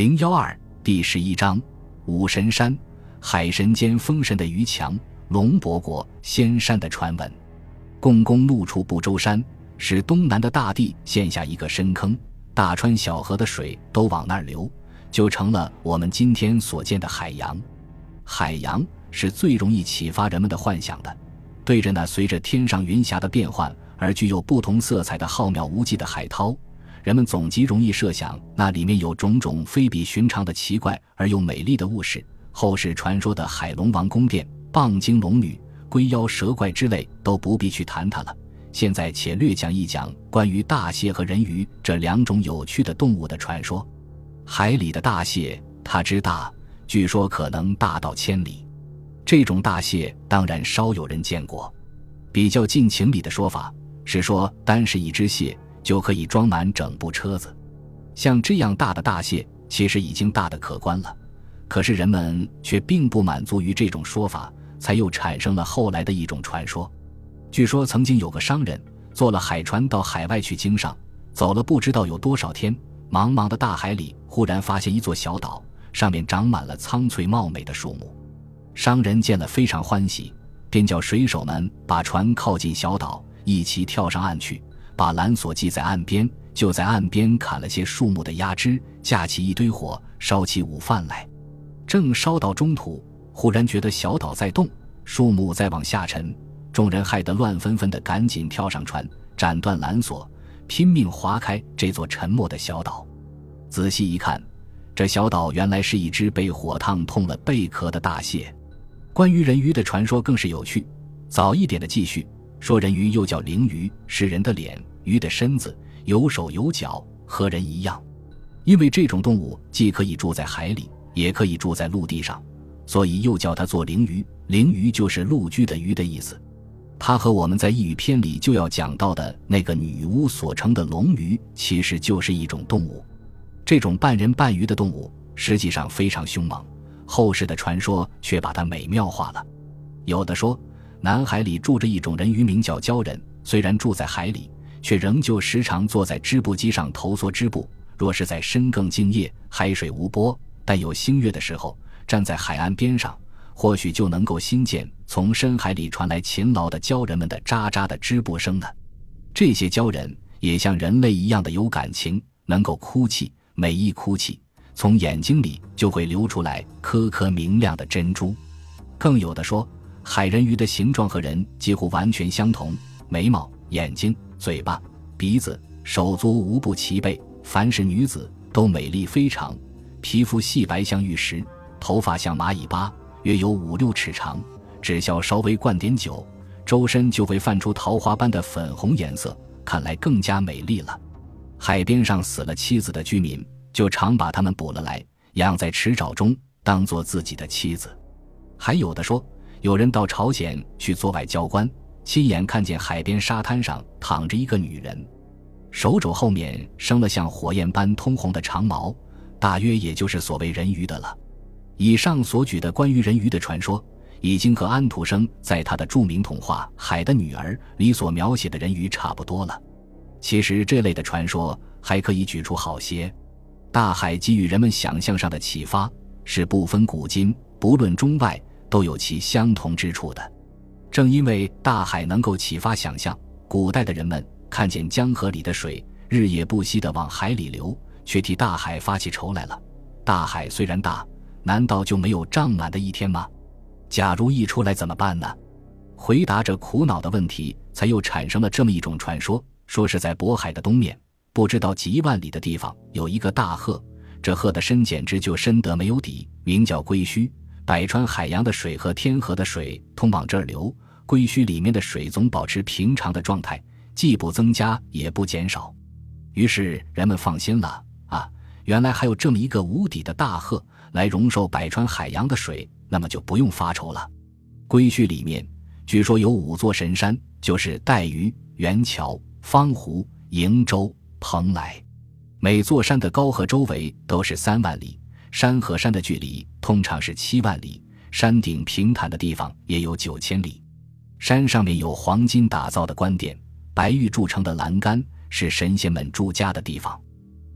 零幺二第十一章五神山，海神间封神的余强，龙伯国仙山的传闻。共工怒触不周山，使东南的大地陷下一个深坑，大川小河的水都往那儿流，就成了我们今天所见的海洋。海洋是最容易启发人们的幻想的，对着那随着天上云霞的变换而具有不同色彩的浩渺无际的海涛。人们总极容易设想，那里面有种种非比寻常的奇怪而又美丽的物事。后世传说的海龙王宫殿、蚌精龙女、龟妖蛇怪之类，都不必去谈它了。现在且略讲一讲关于大蟹和人鱼这两种有趣的动物的传说。海里的大蟹，它之大，据说可能大到千里。这种大蟹当然少有人见过。比较近情理的说法是说，单是一只蟹。就可以装满整部车子，像这样大的大蟹，其实已经大的可观了。可是人们却并不满足于这种说法，才又产生了后来的一种传说。据说曾经有个商人坐了海船到海外去经商，走了不知道有多少天，茫茫的大海里忽然发现一座小岛，上面长满了苍翠茂美的树木。商人见了非常欢喜，便叫水手们把船靠近小岛，一起跳上岸去。把缆索系在岸边，就在岸边砍了些树木的压枝，架起一堆火，烧起午饭来。正烧到中途，忽然觉得小岛在动，树木在往下沉。众人害得乱纷纷的，赶紧跳上船，斩断缆索，拼命划开这座沉没的小岛。仔细一看，这小岛原来是一只被火烫痛了贝壳的大蟹。关于人鱼的传说更是有趣。早一点的记叙说，人鱼又叫灵鱼，是人的脸。鱼的身子有手有脚，和人一样。因为这种动物既可以住在海里，也可以住在陆地上，所以又叫它做灵鱼。灵鱼就是陆居的鱼的意思。它和我们在异语篇里就要讲到的那个女巫所称的龙鱼，其实就是一种动物。这种半人半鱼的动物实际上非常凶猛，后世的传说却把它美妙化了。有的说，南海里住着一种人鱼，名叫鲛人，虽然住在海里。却仍旧时常坐在织布机上投梭织布。若是在深更静夜、海水无波、但有星月的时候，站在海岸边上，或许就能够新见从深海里传来勤劳的鲛人们的喳喳的织布声呢。这些鲛人也像人类一样的有感情，能够哭泣。每一哭泣，从眼睛里就会流出来颗颗明亮的珍珠。更有的说，海人鱼的形状和人几乎完全相同，眉毛、眼睛。嘴巴、鼻子、手足无不齐备，凡是女子都美丽非常，皮肤细白像玉石，头发像蚂蚁巴，约有五六尺长，只需稍微灌点酒，周身就会泛出桃花般的粉红颜色，看来更加美丽了。海边上死了妻子的居民，就常把他们捕了来，养在池沼中，当做自己的妻子。还有的说，有人到朝鲜去做外交官。亲眼看见海边沙滩上躺着一个女人，手肘后面生了像火焰般通红的长毛，大约也就是所谓人鱼的了。以上所举的关于人鱼的传说，已经和安徒生在他的著名童话《海的女儿》里所描写的人鱼差不多了。其实这类的传说还可以举出好些。大海给予人们想象上的启发，是不分古今、不论中外，都有其相同之处的。正因为大海能够启发想象，古代的人们看见江河里的水日夜不息地往海里流，却替大海发起愁来了。大海虽然大，难道就没有涨满的一天吗？假如溢出来怎么办呢？回答这苦恼的问题，才又产生了这么一种传说：说是在渤海的东面，不知道几万里的地方，有一个大壑，这壑的深简直就深得没有底，名叫龟墟。百川海洋的水和天河的水通往这儿流，龟墟里面的水总保持平常的状态，既不增加也不减少。于是人们放心了啊，原来还有这么一个无底的大壑来容受百川海洋的水，那么就不用发愁了。龟墟里面据说有五座神山，就是带鱼、元桥、方湖、瀛洲、蓬莱，每座山的高和周围都是三万里。山和山的距离通常是七万里，山顶平坦的地方也有九千里。山上面有黄金打造的官殿，白玉铸成的栏杆是神仙们住家的地方。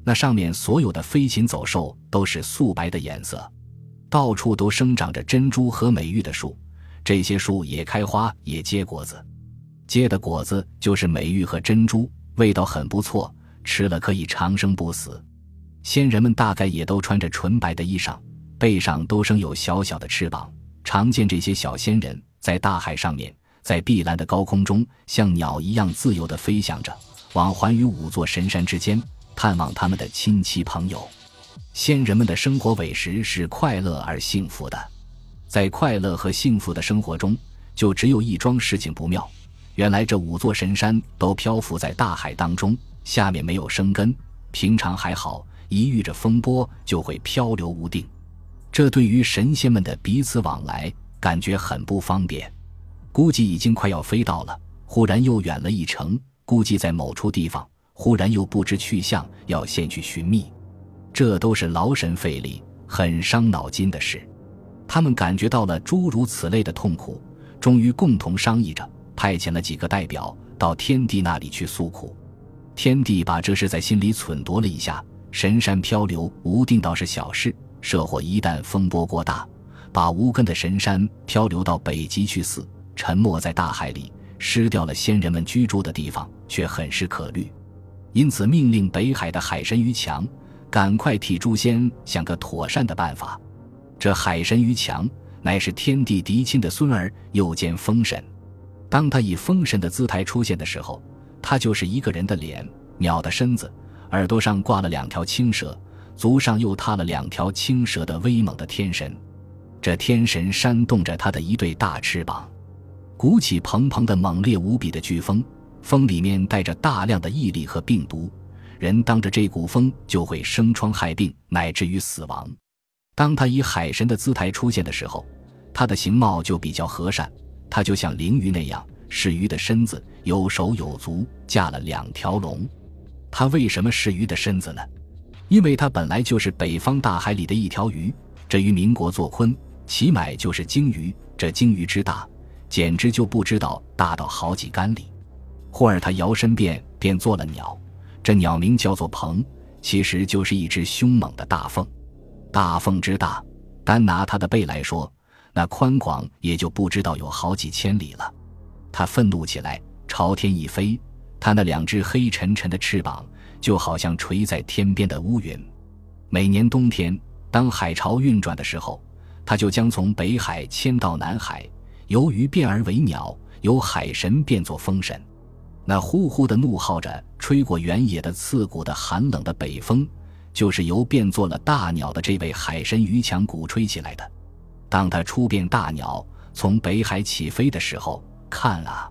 那上面所有的飞禽走兽都是素白的颜色，到处都生长着珍珠和美玉的树，这些树也开花也结果子，结的果子就是美玉和珍珠，味道很不错，吃了可以长生不死。仙人们大概也都穿着纯白的衣裳，背上都生有小小的翅膀，常见这些小仙人在大海上面，在碧蓝的高空中，像鸟一样自由地飞翔着，往环于五座神山之间。探望他们的亲戚朋友，仙人们的生活委实是快乐而幸福的。在快乐和幸福的生活中，就只有一桩事情不妙。原来这五座神山都漂浮在大海当中，下面没有生根。平常还好，一遇着风波就会漂流无定。这对于神仙们的彼此往来，感觉很不方便。估计已经快要飞到了，忽然又远了一程，估计在某处地方。忽然又不知去向，要先去寻觅，这都是劳神费力、很伤脑筋的事。他们感觉到了诸如此类的痛苦，终于共同商议着，派遣了几个代表到天帝那里去诉苦。天帝把这事在心里忖度了一下：神山漂流无定倒是小事，社火一旦风波过大，把无根的神山漂流到北极去死，沉没在大海里，失掉了先人们居住的地方，却很是可虑。因此，命令北海的海神于强赶快替诛仙想个妥善的办法。这海神于强乃是天地嫡亲的孙儿，又兼风神。当他以风神的姿态出现的时候，他就是一个人的脸，鸟的身子，耳朵上挂了两条青蛇，足上又踏了两条青蛇的威猛的天神。这天神扇动着他的一对大翅膀，鼓起蓬蓬的猛烈无比的飓风。风里面带着大量的毅力和病毒，人当着这股风就会生疮害病，乃至于死亡。当他以海神的姿态出现的时候，他的形貌就比较和善，他就像灵鱼那样，是鱼的身子，有手有足，驾了两条龙。他为什么是鱼的身子呢？因为他本来就是北方大海里的一条鱼，这与民国做鲲，其买就是鲸鱼。这鲸鱼之大，简直就不知道大到好几杆里。忽而他摇身变变做了鸟，这鸟名叫做鹏，其实就是一只凶猛的大凤。大凤之大，单拿它的背来说，那宽广也就不知道有好几千里了。它愤怒起来，朝天一飞，它那两只黑沉沉的翅膀就好像垂在天边的乌云。每年冬天，当海潮运转的时候，它就将从北海迁到南海，由鱼变而为鸟，由海神变作风神。那呼呼的怒号着，吹过原野的刺骨的寒冷的北风，就是由变作了大鸟的这位海神于强鼓吹起来的。当他出变大鸟从北海起飞的时候，看啊，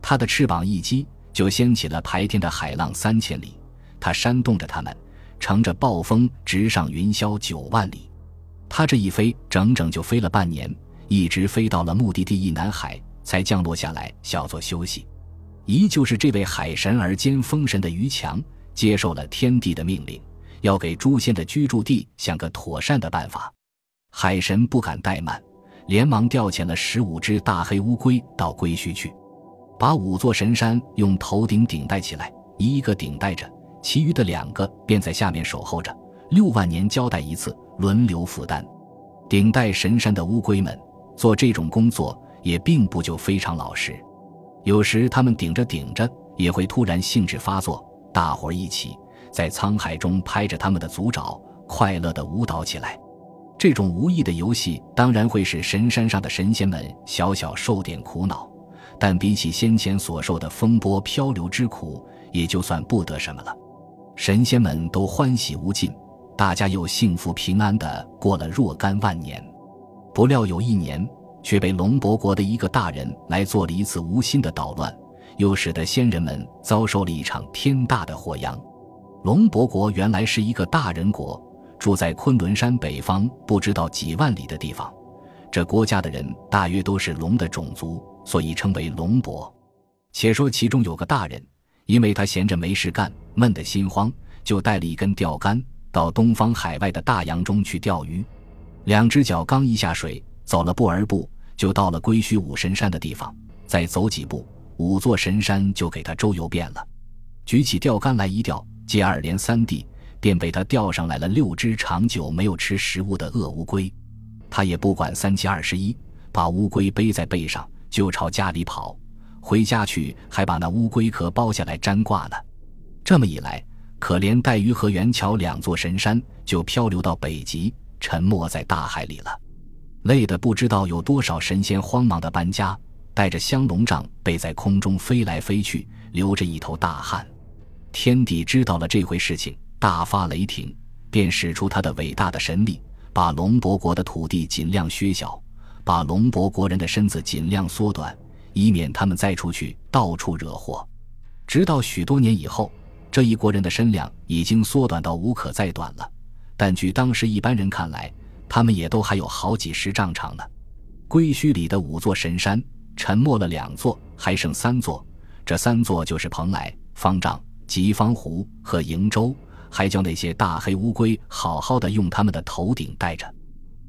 他的翅膀一击，就掀起了排天的海浪三千里，他扇动着它们，乘着暴风直上云霄九万里。他这一飞，整整就飞了半年，一直飞到了目的地一南海，才降落下来，小作休息。依旧是这位海神而兼风神的于强，接受了天帝的命令，要给诛仙的居住地想个妥善的办法。海神不敢怠慢，连忙调遣了十五只大黑乌龟到龟墟去，把五座神山用头顶顶戴起来，一个顶戴着，其余的两个便在下面守候着。六万年交代一次，轮流负担。顶戴神山的乌龟们做这种工作，也并不就非常老实。有时他们顶着顶着，也会突然兴致发作，大伙儿一起在沧海中拍着他们的足爪，快乐地舞蹈起来。这种无意的游戏当然会使神山上的神仙们小小受点苦恼，但比起先前所受的风波漂流之苦，也就算不得什么了。神仙们都欢喜无尽，大家又幸福平安地过了若干万年。不料有一年。却被龙伯国的一个大人来做了一次无心的捣乱，又使得仙人们遭受了一场天大的祸殃。龙伯国原来是一个大人国，住在昆仑山北方不知道几万里的地方。这国家的人大约都是龙的种族，所以称为龙伯。且说其中有个大人，因为他闲着没事干，闷得心慌，就带了一根钓竿到东方海外的大洋中去钓鱼。两只脚刚一下水，走了步儿步。就到了归墟五神山的地方，再走几步，五座神山就给他周游遍了。举起钓竿来一钓，接二连三地便被他钓上来了六只长久没有吃食物的恶乌龟。他也不管三七二十一，把乌龟背在背上就朝家里跑。回家去还把那乌龟壳剥下来粘挂呢。这么一来，可怜带鱼和元桥两座神山就漂流到北极，沉没在大海里了。累得不知道有多少神仙慌忙的搬家，带着香龙杖背在空中飞来飞去，流着一头大汗。天帝知道了这回事情，大发雷霆，便使出他的伟大的神力，把龙伯国的土地尽量削小，把龙伯国人的身子尽量缩短，以免他们再出去到处惹祸。直到许多年以后，这一国人的身量已经缩短到无可再短了。但据当时一般人看来，他们也都还有好几十丈长呢。龟墟里的五座神山沉没了两座，还剩三座，这三座就是蓬莱、方丈。吉方湖和瀛洲，还叫那些大黑乌龟好好的用他们的头顶戴着。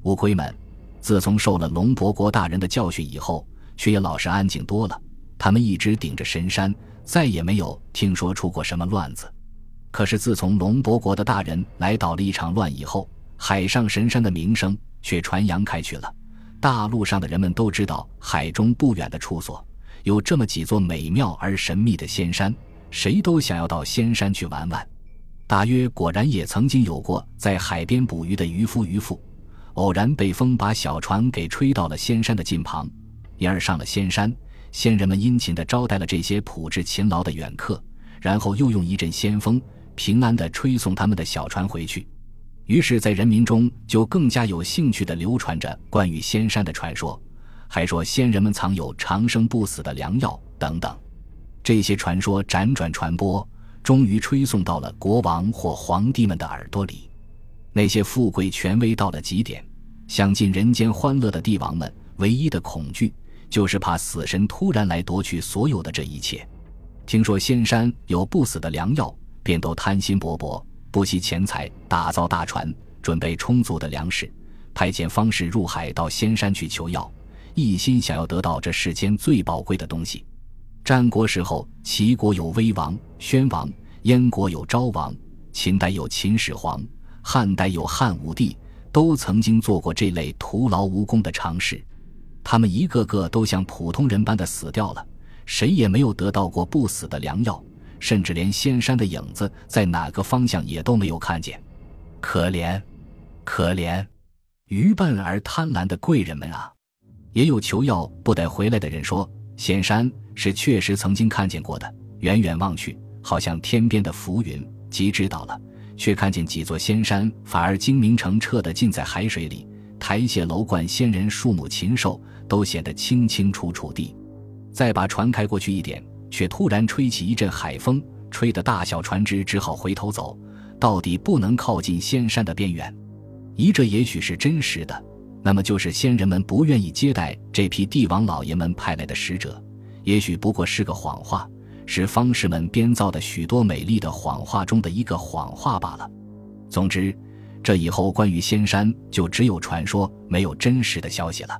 乌龟们自从受了龙伯国大人的教训以后，却也老实安静多了。他们一直顶着神山，再也没有听说出过什么乱子。可是自从龙伯国的大人来捣了一场乱以后，海上神山的名声却传扬开去了。大陆上的人们都知道，海中不远的处所有这么几座美妙而神秘的仙山。谁都想要到仙山去玩玩。大约果然也曾经有过在海边捕鱼的渔夫渔妇，偶然被风把小船给吹到了仙山的近旁，因而上了仙山。仙人们殷勤地招待了这些朴质勤劳的远客，然后又用一阵仙风平安地吹送他们的小船回去。于是，在人民中就更加有兴趣地流传着关于仙山的传说，还说仙人们藏有长生不死的良药等等。这些传说辗转传播，终于吹送到了国王或皇帝们的耳朵里。那些富贵权威到了极点、享尽人间欢乐的帝王们，唯一的恐惧就是怕死神突然来夺去所有的这一切。听说仙山有不死的良药，便都贪心勃勃，不惜钱财打造大船，准备充足的粮食，派遣方士入海到仙山去求药，一心想要得到这世间最宝贵的东西。战国时候，齐国有威王、宣王；燕国有昭王；秦代有秦始皇；汉代有汉武帝，都曾经做过这类徒劳无功的尝试。他们一个个都像普通人般的死掉了，谁也没有得到过不死的良药，甚至连仙山的影子在哪个方向也都没有看见。可怜，可怜，愚笨而贪婪的贵人们啊！也有求药不得回来的人说。仙山是确实曾经看见过的，远远望去，好像天边的浮云。即知道了，却看见几座仙山反而精明澄澈的浸在海水里，台榭楼观仙人、树木禽兽都显得清清楚楚地。再把船开过去一点，却突然吹起一阵海风，吹得大小船只只好回头走，到底不能靠近仙山的边缘。一这也许是真实的。那么就是仙人们不愿意接待这批帝王老爷们派来的使者，也许不过是个谎话，是方士们编造的许多美丽的谎话中的一个谎话罢了。总之，这以后关于仙山就只有传说，没有真实的消息了。